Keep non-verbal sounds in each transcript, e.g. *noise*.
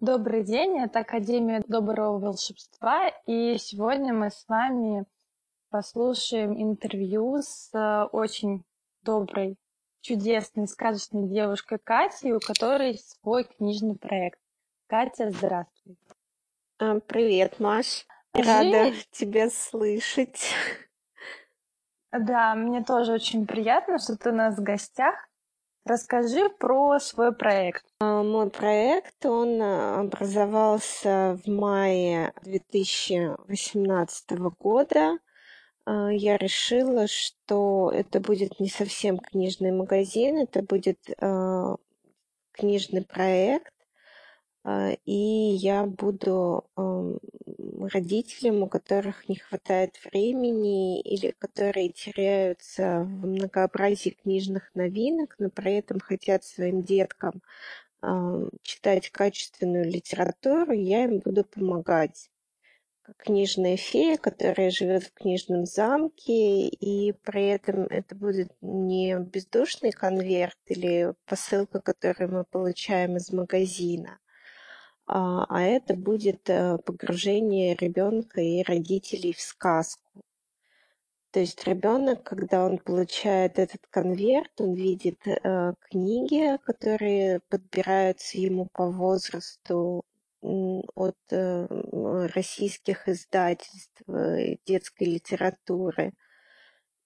Добрый день, это Академия Доброго Волшебства, и сегодня мы с вами послушаем интервью с э, очень доброй, чудесной, сказочной девушкой Катей, у которой свой книжный проект. Катя, здравствуй. А, привет, Маш. Рада тебя слышать. Да, мне тоже очень приятно, что ты у нас в гостях. Расскажи про свой проект. А, мой проект, он а, образовался в мае 2018 года. А, я решила, что это будет не совсем книжный магазин, это будет книжный проект, и я буду родителям, у которых не хватает времени или которые теряются в многообразии книжных новинок, но при этом хотят своим деткам читать качественную литературу, я им буду помогать. Как книжная фея, которая живет в книжном замке, и при этом это будет не бездушный конверт или посылка, которую мы получаем из магазина, а, а это будет э, погружение ребенка и родителей в сказку. То есть ребенок, когда он получает этот конверт, он видит э, книги, которые подбираются ему по возрасту от э, российских издательств детской литературы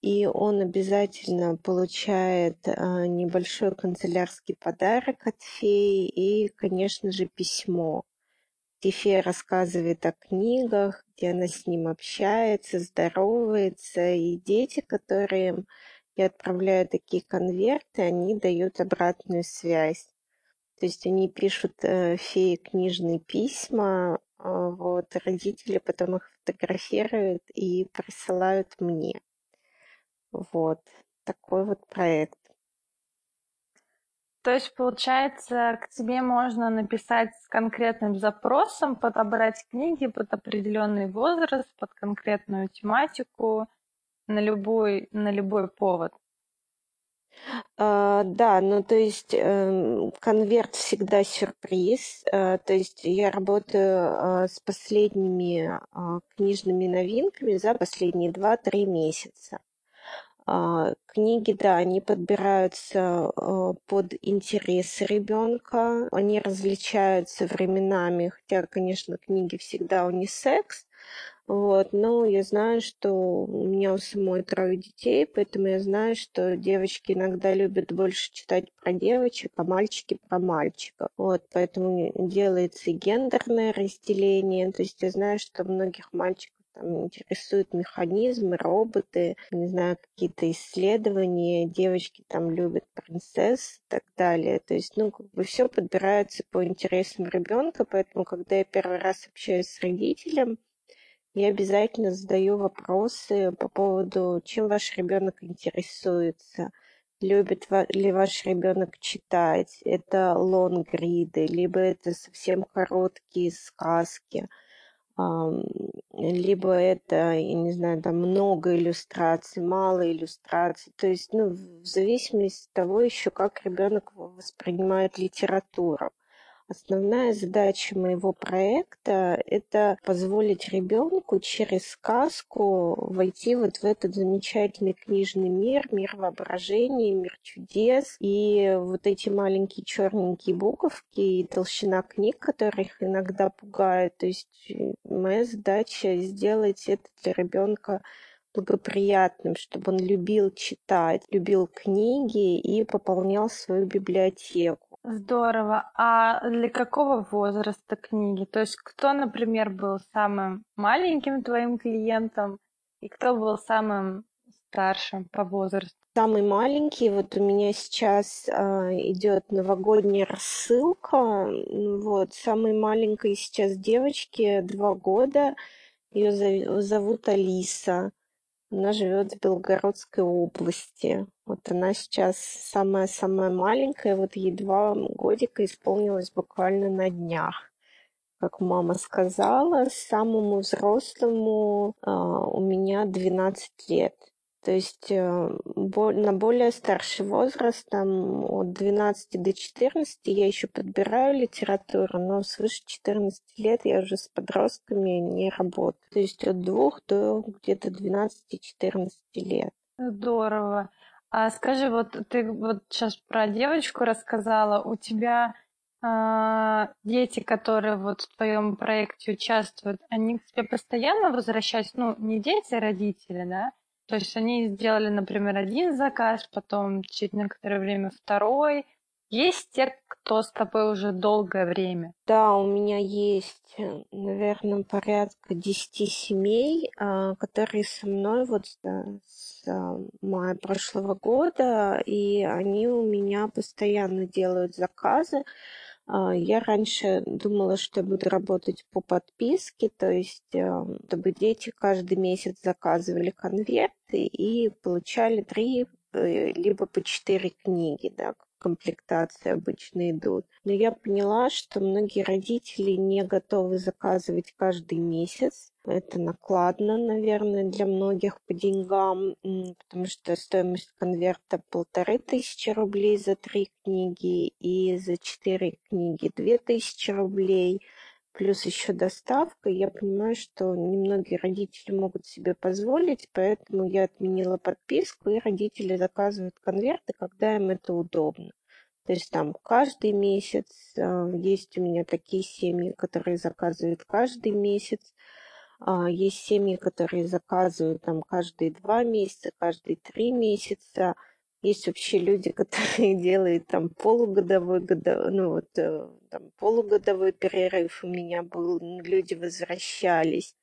и он обязательно получает а, небольшой канцелярский подарок от феи и, конечно же, письмо, где фея рассказывает о книгах, где она с ним общается, здоровается, и дети, которые я отправляю такие конверты, они дают обратную связь. То есть они пишут э, фее книжные письма, э, вот, родители потом их фотографируют и присылают мне. Вот такой вот проект. То есть, получается, к тебе можно написать с конкретным запросом, подобрать книги под определенный возраст, под конкретную тематику, на любой, на любой повод. А, да, ну то есть э, конверт всегда сюрприз. Э, то есть я работаю э, с последними э, книжными новинками за последние 2-3 месяца. А, книги, да, они подбираются а, под интересы ребенка, они различаются временами, хотя, конечно, книги всегда унисекс, вот, но я знаю, что у меня у самой трое детей, поэтому я знаю, что девочки иногда любят больше читать про девочек, а мальчики про мальчиков. Вот, поэтому делается и гендерное разделение. То есть я знаю, что многих мальчиков там интересуют механизмы, роботы, не знаю, какие-то исследования, девочки там любят принцесс и так далее. То есть, ну, как бы все подбирается по интересам ребенка, поэтому, когда я первый раз общаюсь с родителем, я обязательно задаю вопросы по поводу, чем ваш ребенок интересуется, любит ли ваш ребенок читать, это лонгриды, либо это совсем короткие сказки – либо это, я не знаю, там много иллюстраций, мало иллюстраций. То есть, ну, в зависимости от того еще, как ребенок воспринимает литературу. Основная задача моего проекта – это позволить ребенку через сказку войти вот в этот замечательный книжный мир, мир воображения, мир чудес. И вот эти маленькие черненькие буковки и толщина книг, которых иногда пугают. То есть э, моя задача сделать это для ребенка благоприятным, чтобы он любил читать, любил книги и пополнял свою библиотеку. Здорово. А для какого возраста книги? То есть кто, например, был самым маленьким твоим клиентом и кто был самым старшим по возрасту? Самый маленький, вот у меня сейчас а, идет новогодняя рассылка. Вот, самой маленькой сейчас девочке два года. Ее зовут Алиса. Она живет в Белгородской области. Вот она сейчас самая-самая маленькая, вот ей два годика исполнилось буквально на днях. Как мама сказала, самому взрослому а, у меня 12 лет. То есть э, на более старший возраст, там от 12 до 14, я еще подбираю литературу, но свыше 14 лет я уже с подростками не работаю. То есть от двух до где-то 12-14 лет. Здорово. А скажи, вот ты вот сейчас про девочку рассказала, у тебя э, дети, которые вот в твоем проекте участвуют, они к тебе постоянно возвращаются? Ну, не дети, а родители, да? То есть они сделали, например, один заказ, потом через некоторое время второй. Есть те, кто с тобой уже долгое время? Да, у меня есть, э, наверное, порядка десяти семей, а, которые со мной вот с мая прошлого года, и они у меня постоянно делают заказы. А, я раньше думала, что я буду работать по подписке, то есть чтобы дети каждый месяц заказывали конверты и получали три э, либо по четыре книги, да, комплектации обычно идут. Но я поняла, что многие родители не готовы заказывать каждый месяц. Это накладно, наверное, для многих по деньгам, потому что стоимость конверта полторы тысячи рублей за три книги и за четыре книги две тысячи рублей плюс еще доставка. Я понимаю, что немногие родители могут себе позволить, поэтому я отменила подписку, и родители заказывают конверты, когда им это удобно. То есть там каждый месяц, а, есть у меня такие семьи, которые заказывают каждый месяц, а, есть семьи, которые заказывают там каждые два месяца, каждые три месяца. Есть вообще люди, *laughs* которые делают там полугодовой, годовой, ну вот э, там полугодовой перерыв у меня был, люди возвращались.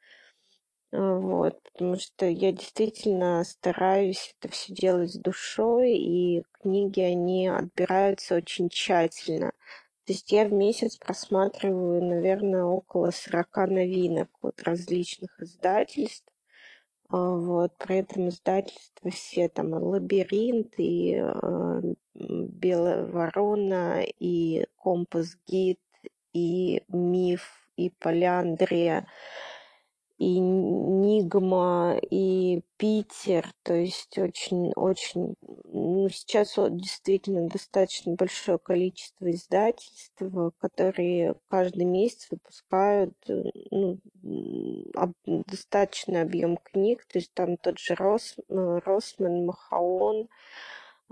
А, вот, потому что я действительно стараюсь это все делать с душой, и книги, они отбираются очень тщательно. То есть я в месяц просматриваю, наверное, около 40 новинок от различных издательств. А, вот, при этом издательства все там «Лабиринт», и э, «Белая ворона», и «Компас Гид», и «Миф», и «Поляндрия», и Нигма, и Питер, то есть очень-очень, ну, сейчас вот действительно достаточно большое количество издательств, которые каждый месяц выпускают э, ну, об, достаточный объем книг, то есть там тот же Рос, э, Росман, Махаон,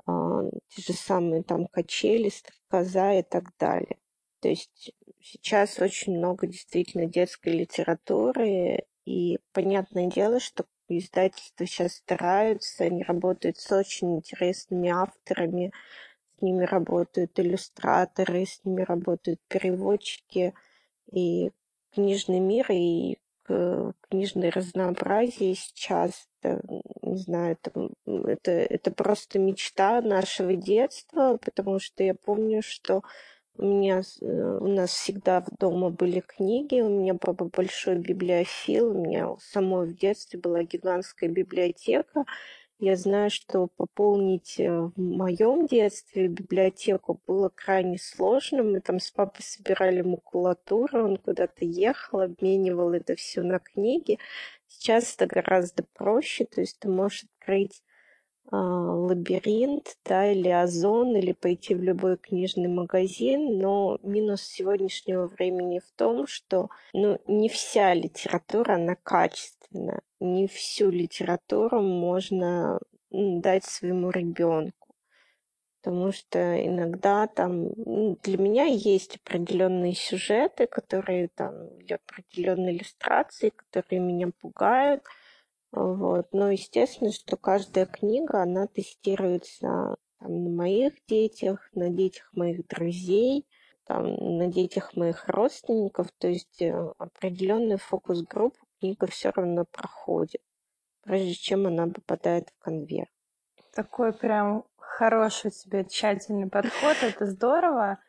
а, те же самые там качели, стрекоза и так далее. То есть сейчас очень много действительно детской литературы, и понятное дело, что издательства сейчас стараются, они работают с очень интересными авторами, с ними работают иллюстраторы, с ними работают переводчики, и книжный мир, и книжное разнообразие сейчас, это, не знаю, это, это, это просто мечта нашего детства, потому что я помню, что у меня, э, у нас всегда дома были книги, у меня папа большой библиофил, у меня самой в детстве была гигантская библиотека. Я знаю, что пополнить э, в моем детстве библиотеку было крайне сложно. Мы там с папой собирали макулатуру, он куда-то ехал, обменивал это все на книги. Сейчас это гораздо проще, то есть ты можешь открыть лабиринт, да, или озон, или пойти в любой книжный магазин, но минус сегодняшнего времени в том, что ну, не вся литература, она качественная, не всю литературу можно дать своему ребенку. Потому что иногда там ну, для меня есть определенные сюжеты, которые там, или определенные иллюстрации, которые меня пугают – вот. Но естественно, что каждая книга, она тестируется там, на моих детях, на детях моих друзей, там, на детях моих родственников. То есть э, определенный фокус-группу книга все равно проходит, прежде чем она попадает в конверт. Такой прям хороший у тебя тщательный подход, это здорово.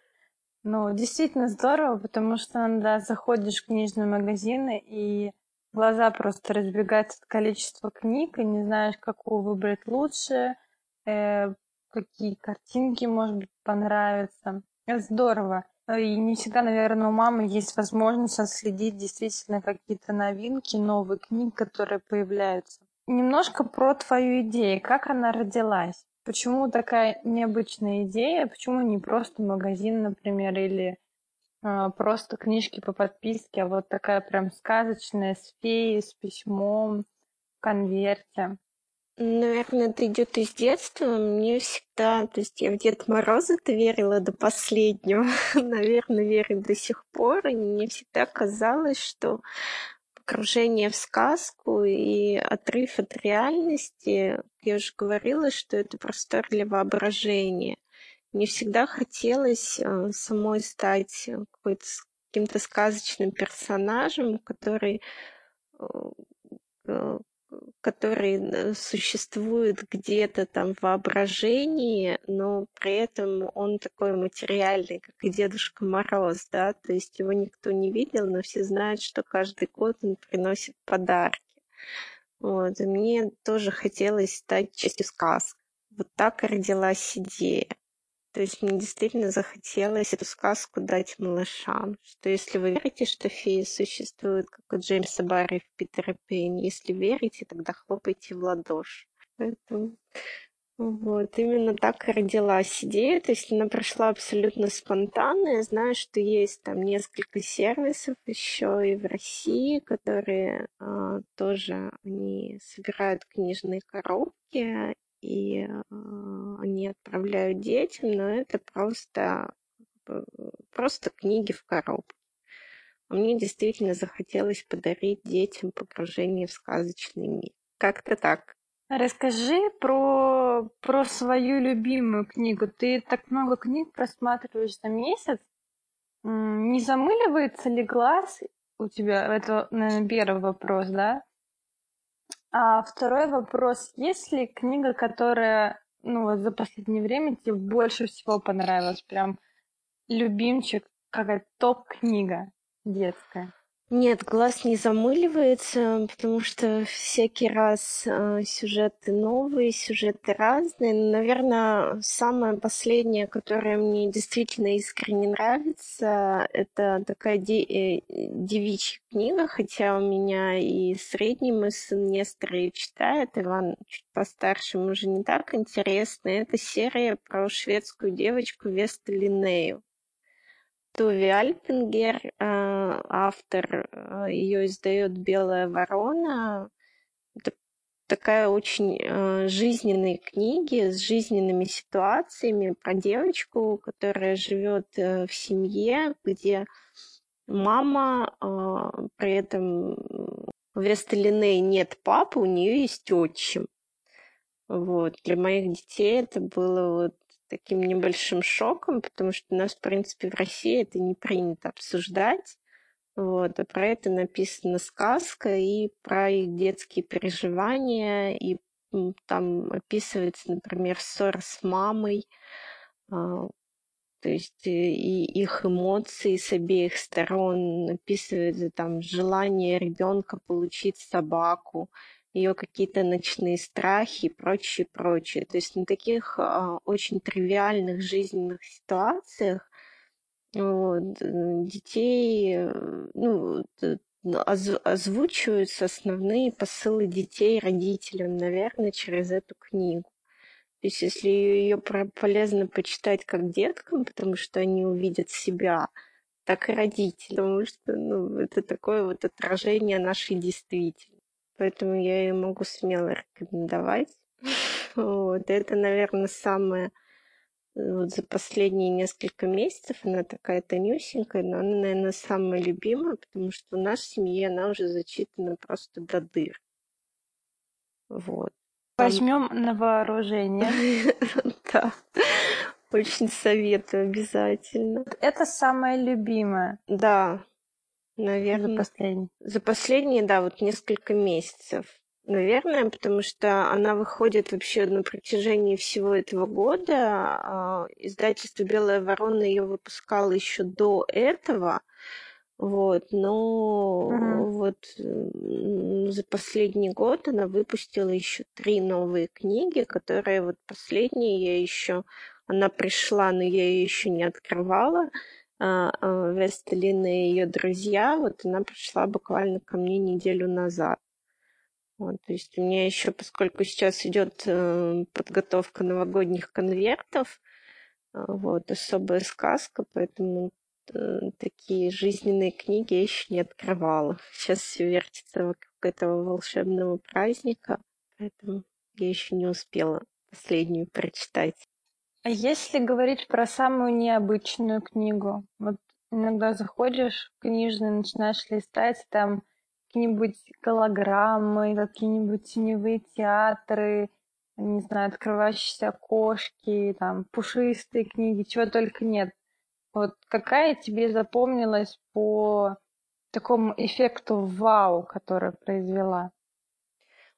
Ну, действительно здорово, потому что, да, заходишь в книжные магазины, и глаза просто разбегаются от количества книг, и не знаешь, какую выбрать лучше, э, какие картинки, может быть, понравятся. Это здорово. И не всегда, наверное, у мамы есть возможность отследить действительно какие-то новинки, новые книги, которые появляются. немножко про твою идею. Как она родилась? Почему такая необычная идея? Почему не просто магазин, например, или просто книжки по подписке, а вот такая прям сказочная с феей, с письмом в конверте? Наверное, это идет из детства. Мне всегда, то есть я в Дед Мороза-то верила до последнего, *laughs* наверное, верю до сих пор, и мне всегда казалось, что погружение в сказку и отрыв от реальности, я уже говорила, что это простор для воображения. Мне всегда хотелось э, самой стать каким-то сказочным персонажем, который э, э, который э, существует где-то там в воображении, но при этом он такой материальный, как и Дедушка Мороз, да, то есть его никто не видел, но все знают, что каждый год он приносит подарки. Вот, и мне тоже хотелось стать частью сказки. Вот так родилась идея. То есть мне действительно захотелось эту сказку дать малышам, что если вы верите, что феи существуют, как у Джеймса Барри в Питера Пейн, если верите, тогда хлопайте в ладоши. Поэтому вот, именно так родилась идея, то есть она прошла абсолютно спонтанно. Я знаю, что есть там несколько сервисов еще и в России, которые а, тоже они собирают книжные коробки и э, они отправляют детям, но это просто, просто книги в коробке. А мне действительно захотелось подарить детям погружение в сказочный мир. Как-то так. Расскажи про, про свою любимую книгу. Ты так много книг просматриваешь за месяц. Не замыливается ли глаз у тебя? Это, наверное, первый вопрос, да? А второй вопрос. Есть ли книга, которая, ну, вот за последнее время тебе больше всего понравилась? Прям любимчик, какая топ-книга детская? Нет, глаз не замыливается, потому что всякий раз э, сюжеты новые, сюжеты разные. Наверное, самое последнее, которое мне действительно искренне нравится, это такая де- э, девичья книга, хотя у меня и средний мой сын Нестор ее читает, Иван чуть постарше, ему уже не так интересно. Это серия про шведскую девочку Весту Линнею. Туви Альпингер, э, автор, э, ее издает «Белая ворона». Это такая очень э, жизненные книги с жизненными ситуациями про девочку, которая живет в семье, где мама, при этом в Весталине нет папы, у нее есть отчим. Вот. Для моих детей это было вот таким небольшим шоком, потому что у нас, в принципе, в России это не принято обсуждать. Вот, а про это написана сказка и про их детские переживания, и там описывается, например, ссора с мамой, а, то есть э, и их эмоции с обеих сторон, описывается там желание ребенка получить собаку, ее какие-то ночные страхи и прочее, прочее. То есть на таких а, очень тривиальных жизненных ситуациях вот, детей, э, ну, озвучиваются основные посылы детей родителям, наверное, через эту книгу. То есть если ее полезно почитать как деткам, потому что они увидят себя, так и родителям, потому что ну, это такое вот отражение нашей действительности поэтому я ее могу смело рекомендовать. *laughs* Вот. Это, наверное, самое вот за последние несколько месяцев она такая тонюсенькая, но она, наверное, самая любимая, потому что в семье она уже зачитана просто до дыр. Вот. Возьмем на вооружение. *laughs* Да. Очень советую обязательно. Это самая любимая. Да, Наверное. За последние. За последние, да, вот несколько месяцев. Наверное, потому что она выходит вообще на протяжении всего этого года. А, издательство «Белая ворона» ее выпускало еще до этого. Вот, но угу. вот за последний год она выпустила еще три новые книги, которые вот последние я еще, она пришла, но я ее еще не открывала. А, а, Вестелин и ее друзья, вот она пришла буквально ко мне неделю назад. Вот, то есть у меня еще, поскольку сейчас идет э, подготовка новогодних конвертов, э, вот, особая сказка, поэтому э, такие жизненные книги я еще не открывала. Сейчас все вертится вокруг этого волшебного праздника, поэтому я еще не успела последнюю прочитать. А если говорить про самую необычную книгу, вот иногда заходишь в книжный, начинаешь листать, там какие-нибудь голограммы, какие-нибудь теневые театры, не знаю, открывающиеся окошки, там, пушистые книги, чего только нет. Вот какая тебе запомнилась по такому эффекту вау, который произвела?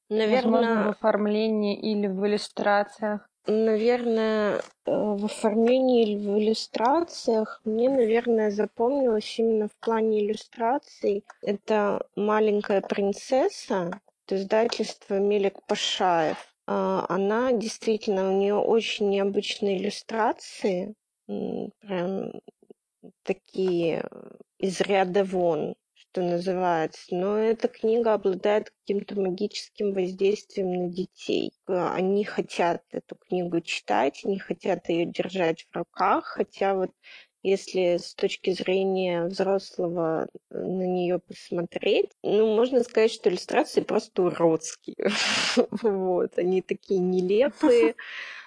Наверное, Возможно, в оформлении или в иллюстрациях. Наверное, э, в оформлении или в иллюстрациях мне, наверное, запомнилось именно в плане иллюстраций. Это «Маленькая принцесса» издательства Мелик Пашаев. А, она действительно, у нее очень необычные иллюстрации, прям такие из ряда вон что называется. Но эта книга обладает каким-то магическим воздействием на детей. Они хотят эту книгу читать, они хотят ее держать в руках, хотя вот если с точки зрения взрослого э, на нее посмотреть, ну, можно сказать, что иллюстрации просто уродские. *laughs* Вот, они такие нелепые, *laughs*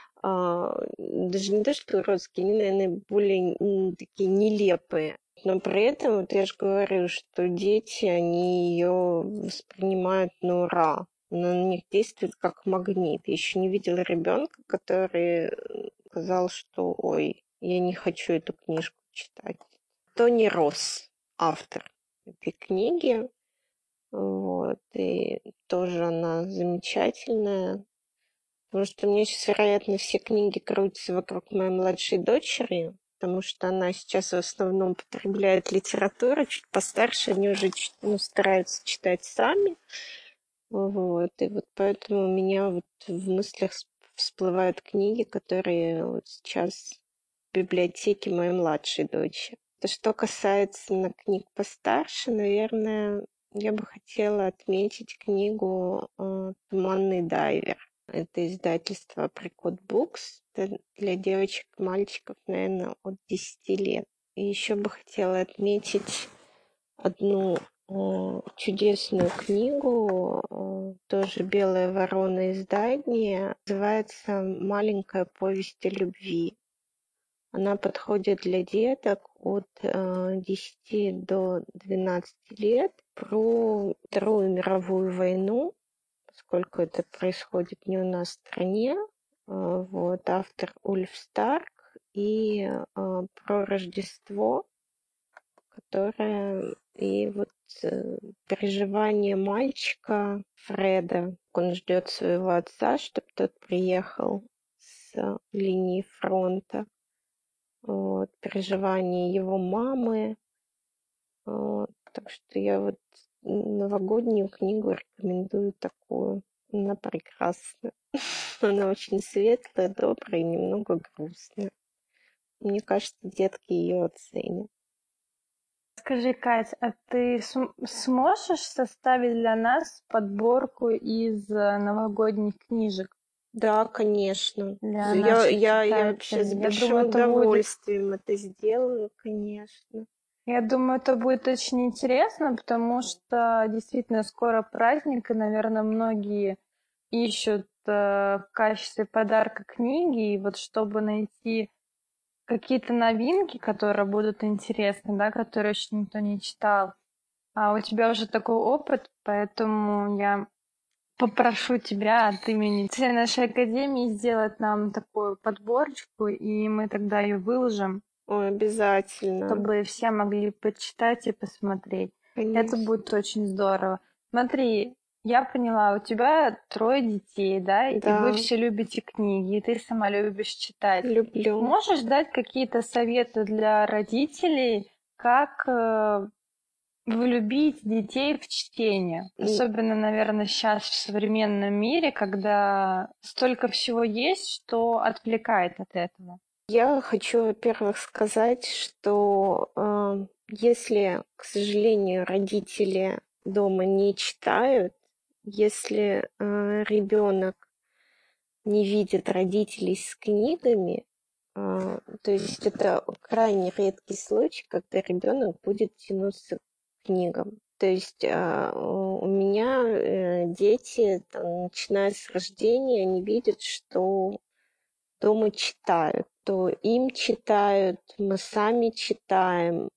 даже не то, что уродские, они, наверное, более такие нелепые но при этом, вот я же говорю, что дети, они ее воспринимают на ура. Она на них действует как магнит. Я еще не видела ребенка, который сказал, что ой, я не хочу эту книжку читать. Тони Росс, автор этой книги. Вот, и тоже она замечательная. Потому что меня сейчас, вероятно, все книги крутятся вокруг моей младшей дочери потому что она сейчас в основном потребляет литературу, чуть постарше, они уже ну, стараются читать сами. Вот. И вот поэтому у меня вот в мыслях всплывают книги, которые вот сейчас в библиотеке моей младшей дочери. То, что касается на книг постарше, наверное, я бы хотела отметить книгу э, «Туманный дайвер». Это издательство Букс. Это для девочек мальчиков, наверное, от 10 лет. И еще бы хотела отметить одну э, чудесную книгу, э, тоже «Белая ворона» издание. Называется «Маленькая повесть о любви». Она подходит для деток от э, 10 до 12 лет про Вторую мировую войну поскольку это происходит не у нас в стране. А, вот, автор Ульф Старк и а, про Рождество, которое и вот э, переживание мальчика Фреда. Он ждет своего отца, чтобы тот приехал с линии фронта. Вот, переживание его мамы. Вот, так что я вот новогоднюю книгу рекомендую такую. Она прекрасна. *laughs* Она очень светлая, добрая и немного грустная. Мне кажется, детки ее оценят. Скажи, Кать, а ты сможешь составить для нас подборку из э, новогодних книжек? Да, конечно. Для я, я, я вообще с большим удовольствием это, будет... это сделаю, конечно. Я думаю, это будет очень интересно, потому что действительно скоро праздник, и, наверное, многие ищут э, в качестве подарка книги, и вот чтобы найти какие-то новинки, которые будут интересны, да, которые еще никто не читал. А у тебя уже такой опыт, поэтому я попрошу тебя от имени всей нашей академии сделать нам такую подборочку, и мы тогда ее выложим. Ой, обязательно. Чтобы все могли почитать и посмотреть. Конечно. Это будет очень здорово. Смотри, я поняла, у тебя трое детей, да? да? И вы все любите книги, и ты сама любишь читать. Люблю. Можешь дать какие-то советы для родителей, как э, влюбить детей в чтение? Особенно, наверное, сейчас в современном мире, когда столько всего есть, что отвлекает от этого. Я хочу, во-первых, сказать, что э, если, к сожалению, родители дома не читают, Если э, ребенок не видит родителей с книгами, э, то есть это крайне редкий случай, когда ребенок будет тянуться к книгам. То есть э, у меня э, дети, там, начиная с рождения, они видят, что дома читают, то им читают, мы сами читаем,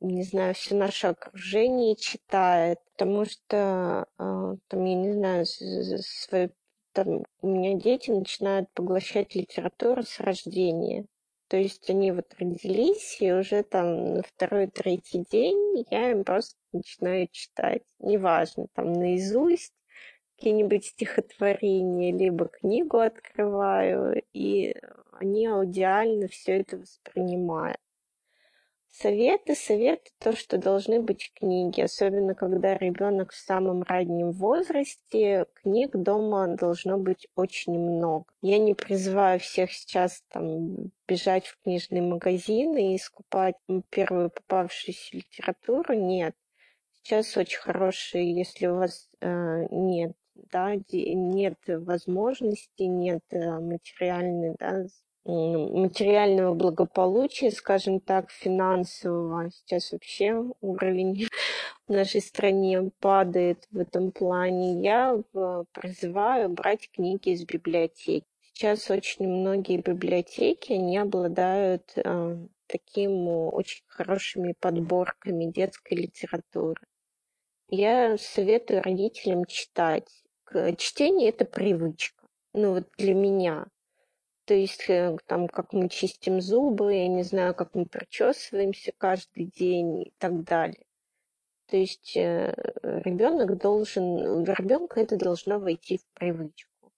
не знаю, все наше окружение читает, потому что, э, там, я не знаю, свои, там, у меня дети начинают поглощать литературу с рождения. То есть они вот родились, и уже там на второй-третий день я им просто начинаю читать. Неважно, там наизусть какие-нибудь стихотворения, либо книгу открываю, и они аудиально все это воспринимают. Советы, советы, то, что должны быть книги, особенно когда ребенок в самом раннем возрасте, книг дома должно быть очень много. Я не призываю всех сейчас там бежать в книжные магазины и скупать первую попавшуюся литературу, нет. Сейчас очень хорошие, если у вас э, нет да, нет возможности, нет э, материальной да, материального благополучия, скажем так, финансового. Сейчас вообще уровень в нашей стране падает в этом плане. Я призываю брать книги из библиотеки. Сейчас очень многие библиотеки, они обладают э, таким очень хорошими подборками детской литературы. Я советую родителям читать. Чтение – это привычка. Ну вот для меня. То есть э, там, как мы чистим зубы, я не знаю, как мы причесываемся каждый день и так далее. То есть э, ребенок должен, в ребенка это должно войти в привычку.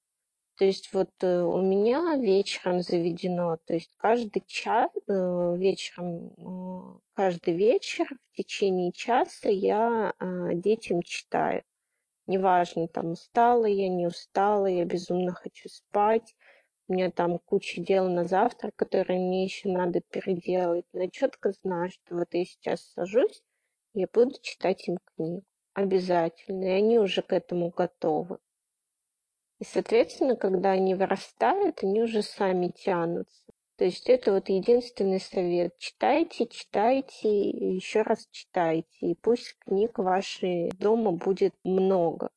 То есть вот э, у меня вечером заведено, то есть каждый час вечером, каждый вечер в течение часа я детям читаю. Неважно, там устала я, не устала, я безумно хочу спать у меня там куча дел на завтра, которые мне еще надо переделать. Но я четко знаю, что вот я сейчас сажусь, я буду читать им книгу. Обязательно. И они уже к этому готовы. И, соответственно, когда они вырастают, они уже сами тянутся. То есть это вот единственный совет. Читайте, читайте, еще раз читайте. И пусть книг вашей дома будет много.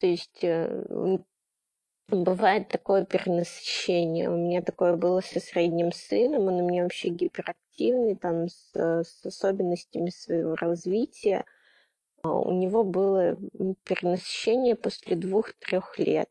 То есть э, Бывает такое перенасыщение. У меня такое было со средним сыном. Он у меня вообще гиперактивный, там, с, с особенностями своего развития. А у него было перенасыщение после двух-трех лет.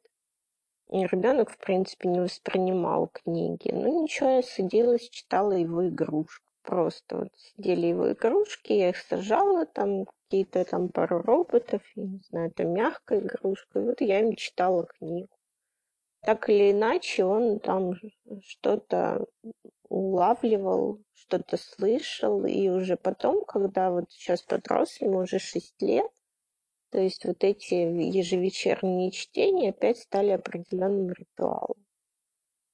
И ребенок, в принципе, не воспринимал книги. Ну ничего, я садилась, читала его игрушку. Просто вот сидели его игрушки, я их сажала, там какие-то там пару роботов, я не знаю, это мягкая игрушка. И вот я им читала книгу так или иначе он там что-то улавливал, что-то слышал, и уже потом, когда вот сейчас подрос, ему уже 6 лет, то есть вот эти ежевечерние чтения опять стали определенным ритуалом.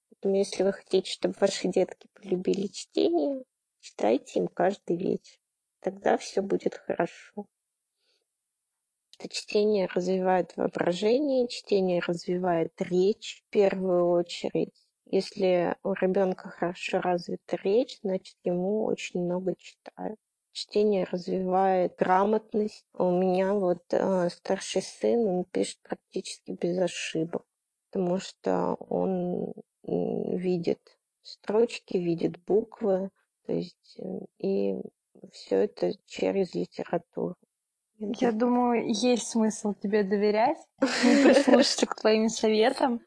Поэтому если вы хотите, чтобы ваши детки полюбили чтение, читайте им каждый вечер. Тогда все будет хорошо что чтение развивает воображение, чтение развивает речь в первую очередь. Если у ребенка хорошо развита речь, значит ему очень много читают. Чтение развивает грамотность. У меня вот э, старший сын, он пишет практически без ошибок, потому что он видит строчки, видит буквы, то есть э, и все это через литературу. Я думаю, есть смысл тебе доверять *laughs* прислушаться к твоим советам.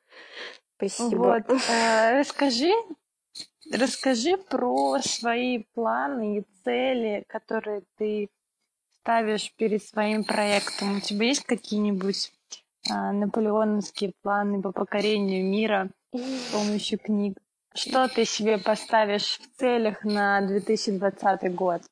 Спасибо. Вот. Э, расскажи, расскажи про свои планы и цели, которые ты ставишь перед своим проектом. У тебя есть какие-нибудь а, наполеоновские планы по покорению мира с помощью книг? Что ты себе поставишь в целях на 2020 год?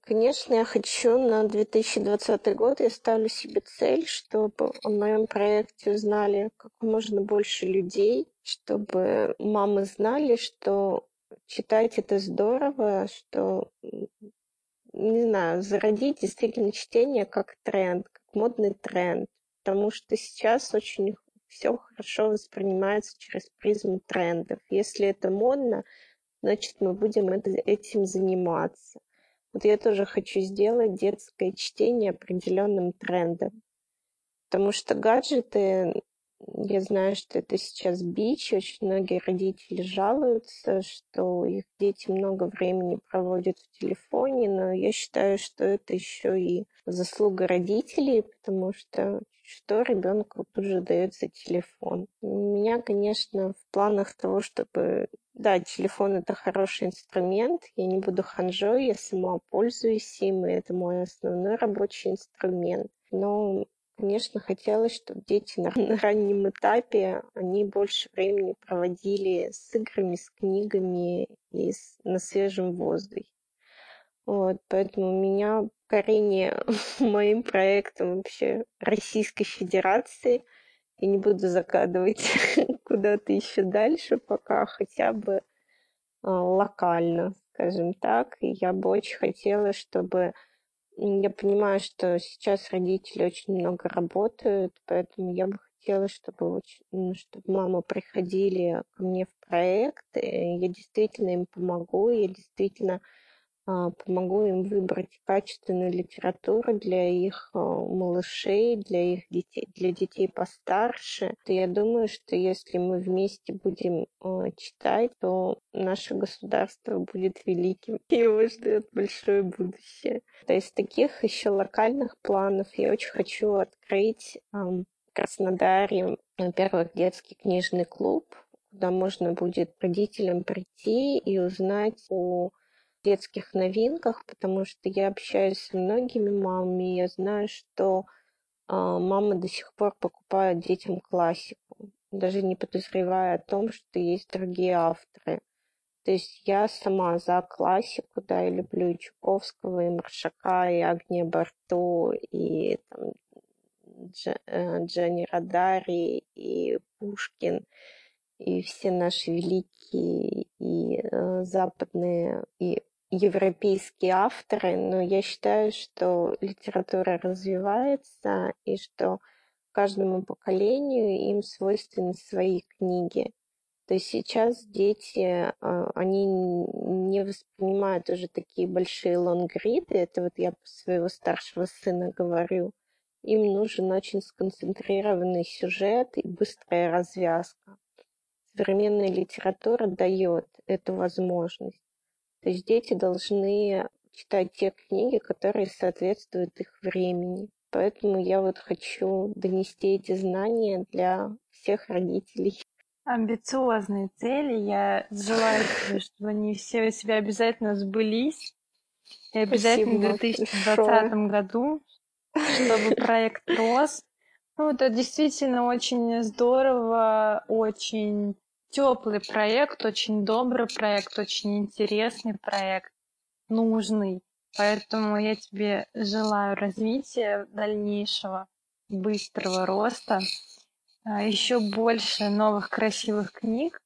Конечно, я хочу на 2020 год, я ставлю себе цель, чтобы о моем проекте узнали как можно больше людей, чтобы мамы знали, что читать это здорово, что, не знаю, зародить действительно чтение как тренд, как модный тренд. потому что сейчас очень все хорошо воспринимается через призму трендов. Если это модно, значит, мы будем это, этим заниматься. Вот я тоже хочу сделать детское чтение определенным трендом. Потому что гаджеты я знаю, что это сейчас бич. Очень многие родители жалуются, что их дети много времени проводят в телефоне, но я считаю, что это еще и заслуга родителей, потому что что ребенку тут же дается телефон. У меня, конечно, в планах того, чтобы... Да, телефон — это хороший инструмент, я не буду ханжой, я сама пользуюсь им, и это мой основной рабочий инструмент. Но Конечно, хотелось, чтобы дети *laughs* на, раннем этапе, они больше времени проводили с играми, с книгами и с, на свежем воздухе. Вот, поэтому у меня корение *laughs* моим проектом вообще Российской Федерации. Я не буду закадывать *laughs* куда-то еще дальше, пока хотя бы а, локально, скажем так. И я бы очень хотела, чтобы я понимаю, что сейчас родители очень много работают, поэтому я бы хотела, чтобы, ну, чтобы мамы приходили ко мне в проект, я действительно им помогу, я действительно помогу им выбрать качественную литературу для их а, малышей, для их детей, для детей постарше. То я думаю, что если мы вместе будем а, читать, то наше государство будет великим. *laughs* И его ждет большое будущее. То есть таких еще локальных планов я очень хочу открыть в Краснодаре, во-первых, детский книжный клуб, куда можно будет родителям прийти и узнать о детских новинках, потому что я общаюсь с многими мамами, и я знаю, что а, мамы до сих пор покупают детям классику, даже не подозревая о том, что есть другие авторы. То есть я сама за классику, да, я люблю и Чуковского, и Маршака, и Агния Барто, и там, э, Дженни Радари, и Пушкин, и все наши великие и э, западные, и европейские авторы, но я считаю, что литература развивается и что каждому поколению им свойственны свои книги. То есть сейчас дети, а, они не воспринимают уже такие большие лонгриды, это вот я своего старшего сына говорю. Им нужен очень сконцентрированный сюжет и быстрая развязка. Современная литература дает эту возможность. То есть дети должны читать те книги, которые соответствуют их времени. Поэтому я вот хочу донести эти знания для всех родителей. Амбициозные цели. Я желаю тебе, чтобы они все у себя обязательно сбылись. И обязательно в 2020 большое. году, чтобы *laughs* проект рос. Ну, это действительно очень здорово, очень теплый проект, очень добрый проект, очень интересный проект, нужный. Поэтому я тебе желаю развития дальнейшего, быстрого роста, а, еще больше новых красивых книг.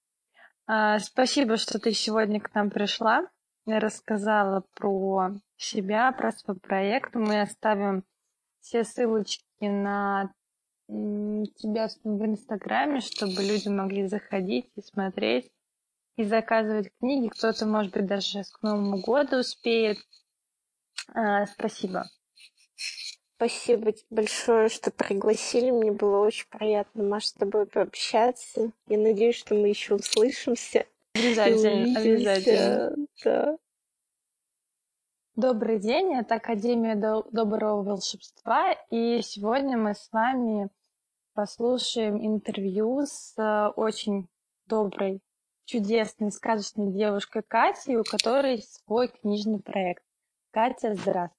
А, спасибо, что ты сегодня к нам пришла и рассказала про себя, про свой проект. Мы оставим все ссылочки на тебя в Инстаграме, чтобы люди могли заходить и смотреть и заказывать книги. Кто-то, может быть, даже к Новому году успеет. А, спасибо. Спасибо большое, что пригласили. Мне было очень приятно, Маш, с тобой пообщаться. Я надеюсь, что мы еще услышимся. Обязательно, обязательно. Да. Добрый день, это Академия Доброго Волшебства, и сегодня мы с вами послушаем интервью с э, очень доброй, чудесной, сказочной девушкой Катей, у которой свой книжный проект. Катя, здравствуй.